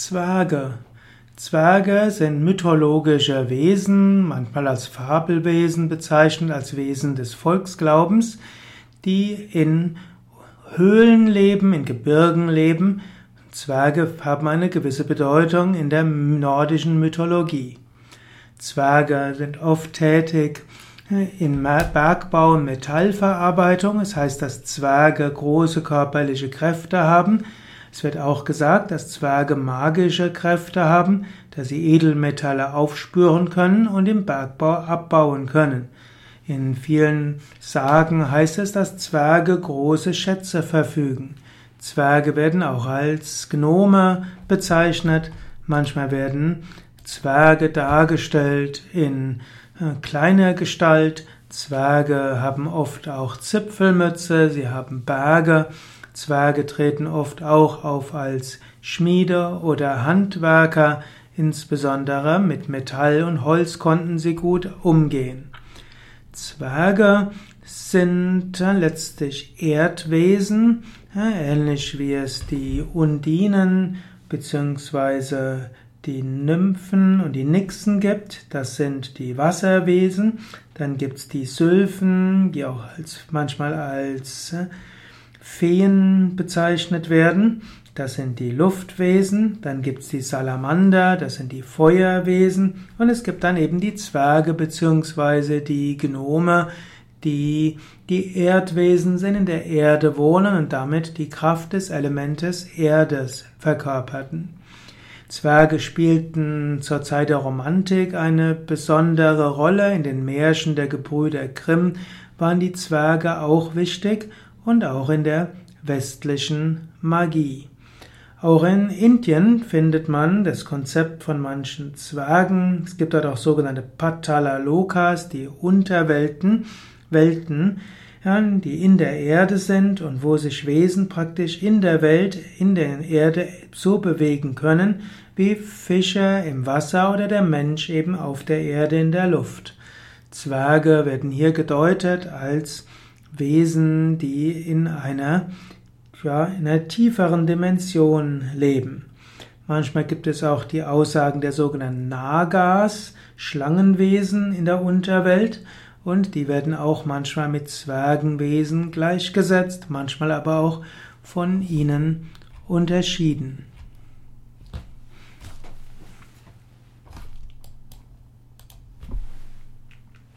Zwerge. Zwerge sind mythologische Wesen, manchmal als Fabelwesen bezeichnet, als Wesen des Volksglaubens, die in Höhlen leben, in Gebirgen leben. Zwerge haben eine gewisse Bedeutung in der nordischen Mythologie. Zwerge sind oft tätig in Bergbau und Metallverarbeitung. Es das heißt, dass Zwerge große körperliche Kräfte haben. Es wird auch gesagt, dass Zwerge magische Kräfte haben, dass sie Edelmetalle aufspüren können und im Bergbau abbauen können. In vielen Sagen heißt es, dass Zwerge große Schätze verfügen. Zwerge werden auch als Gnome bezeichnet. Manchmal werden Zwerge dargestellt in äh, kleiner Gestalt. Zwerge haben oft auch Zipfelmütze, sie haben Berge. Zwerge treten oft auch auf als Schmiede oder Handwerker, insbesondere mit Metall und Holz konnten sie gut umgehen. Zwerge sind letztlich Erdwesen, ähnlich wie es die Undinen bzw. die Nymphen und die Nixen gibt. Das sind die Wasserwesen. Dann gibt es die Sylphen, die auch als, manchmal als Feen bezeichnet werden. Das sind die Luftwesen, dann gibt es die Salamander, das sind die Feuerwesen und es gibt dann eben die Zwerge bzw. die Gnome, die die Erdwesen sind, in der Erde wohnen und damit die Kraft des Elementes Erdes verkörperten. Zwerge spielten zur Zeit der Romantik eine besondere Rolle. In den Märchen der Gebrüder Grimm waren die Zwerge auch wichtig und auch in der westlichen Magie. Auch in Indien findet man das Konzept von manchen Zwergen. Es gibt dort auch sogenannte Patalalokas, die Unterwelten, Welten, ja, die in der Erde sind und wo sich Wesen praktisch in der Welt, in der Erde so bewegen können, wie Fische im Wasser oder der Mensch eben auf der Erde in der Luft. Zwerge werden hier gedeutet als Wesen, die in einer, ja, in einer tieferen Dimension leben. Manchmal gibt es auch die Aussagen der sogenannten Nagas, Schlangenwesen in der Unterwelt, und die werden auch manchmal mit Zwergenwesen gleichgesetzt, manchmal aber auch von ihnen unterschieden.